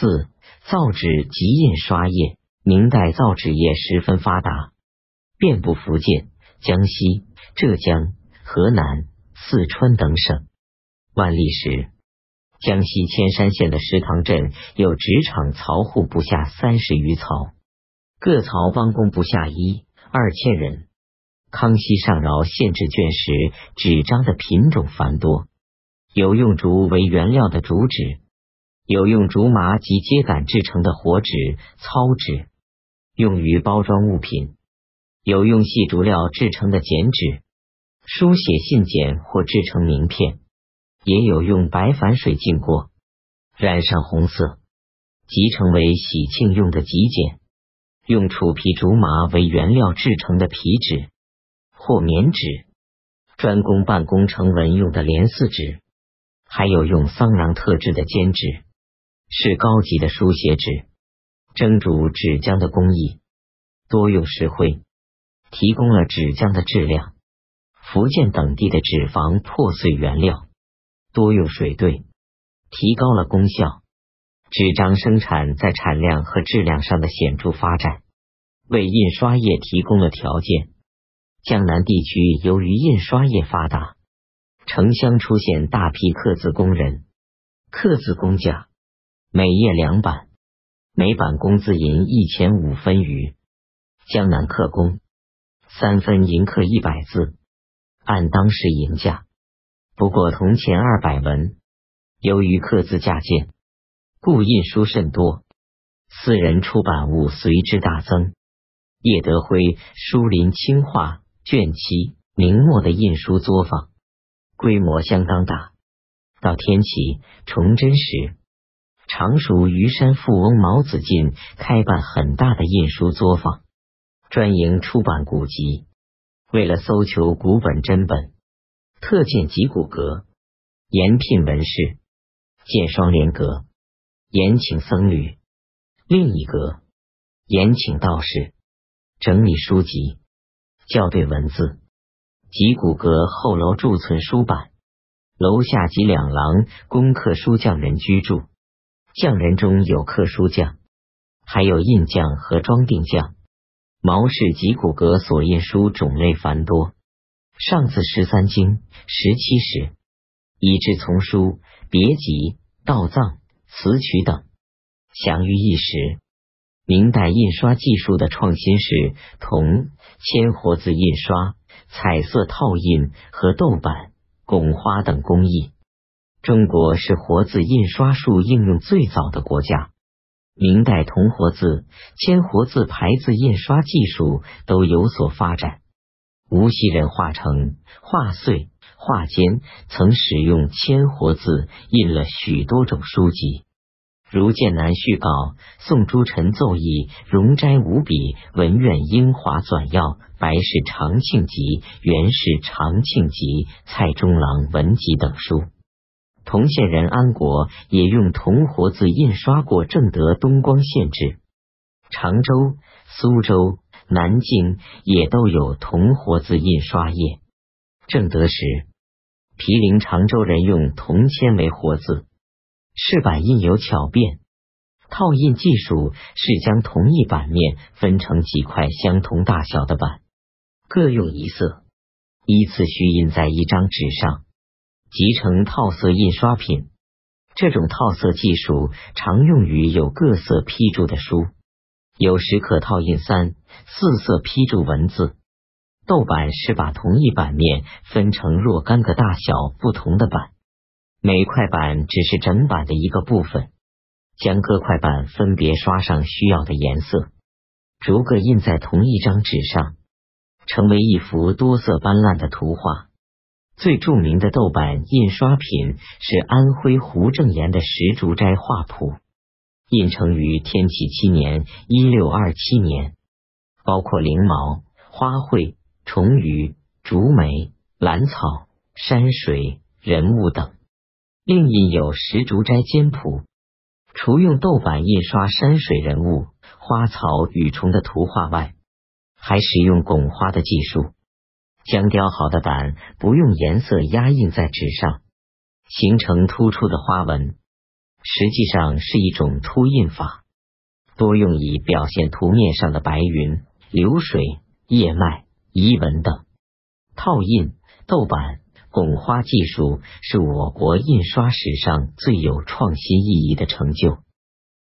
四、造纸及印刷业。明代造纸业十分发达，遍布福建、江西、浙江、河南、四川等省。万历时，江西铅山县的石塘镇有纸厂曹户不下三十余曹，各曹帮工不下一二千人。康熙上饶限制卷石纸张的品种繁多，有用竹为原料的竹纸，有用竹麻及秸秆制成的活纸、糙纸，用于包装物品；有用细竹料制成的剪纸，书写信笺或制成名片；也有用白矾水浸过，染上红色，即成为喜庆用的极简；用楚皮竹麻为原料制成的皮纸。或棉纸，专供办公成文用的连四纸，还有用桑瓤特制的笺纸，是高级的书写纸。蒸煮纸浆的工艺多用石灰，提供了纸浆的质量。福建等地的纸房破碎原料多用水兑，提高了功效。纸张生产在产量和质量上的显著发展，为印刷业提供了条件。江南地区由于印刷业发达，城乡出现大批刻字工人，刻字工匠每页两版，每版工资银一钱五分余。江南刻工三分银刻一百字，按当时银价，不过铜钱二百文。由于刻字价贱，故印书甚多，私人出版物随之大增。叶德辉《书林清化》。卷七明末的印书作坊规模相当大。到天启、崇祯时，常熟虞山富翁毛子进开办很大的印书作坊，专营出版古籍。为了搜求古本真本，特建集古阁，严聘文士；建双联阁，严请僧侣；另一阁，严请道士整理书籍。校对文字，集古阁后楼贮存书版，楼下及两廊供刻书匠人居住。匠人中有刻书匠，还有印匠和装订匠。毛氏集古阁所印书种类繁多，上自十三经、十七史，以至丛书、别集、道藏、词曲等，享誉一时。明代印刷技术的创新是铜铅活字印刷、彩色套印和豆板、拱花等工艺。中国是活字印刷术应用最早的国家。明代铜活字、铅活字排字印刷技术都有所发展。无锡人画成、画遂、画间曾使用铅活字印了许多种书籍。如《剑南序稿》《宋诸臣奏议》《容斋五笔》《文苑英华纂要》《白氏长庆集》《元氏长庆集》《蔡中郎文集》等书。同县人安国也用铜活字印刷过正德东光县志。常州、苏州、南京也都有铜活字印刷业。正德时，毗陵常州人用铜铅为活字。饰板印有巧变，套印技术是将同一版面分成几块相同大小的板，各用一色，依次序印在一张纸上，集成套色印刷品。这种套色技术常用于有各色批注的书，有时可套印三四色批注文字。豆板是把同一版面分成若干个大小不同的板。每块板只是整版的一个部分，将各块板分别刷上需要的颜色，逐个印在同一张纸上，成为一幅多色斑斓的图画。最著名的豆板印刷品是安徽胡正言的《石竹斋画谱》，印成于天启七年（一六二七年），包括灵毛、花卉、虫鱼、竹梅、兰草、山水、人物等。另印有《石竹斋简谱》，除用豆板印刷山水人物、花草、雨虫的图画外，还使用拱花的技术，将雕好的板不用颜色压印在纸上，形成突出的花纹。实际上是一种凸印法，多用以表现图面上的白云、流水、叶脉、遗纹等。套印、豆版、拱花技术是我国印刷史上最有创新意义的成就。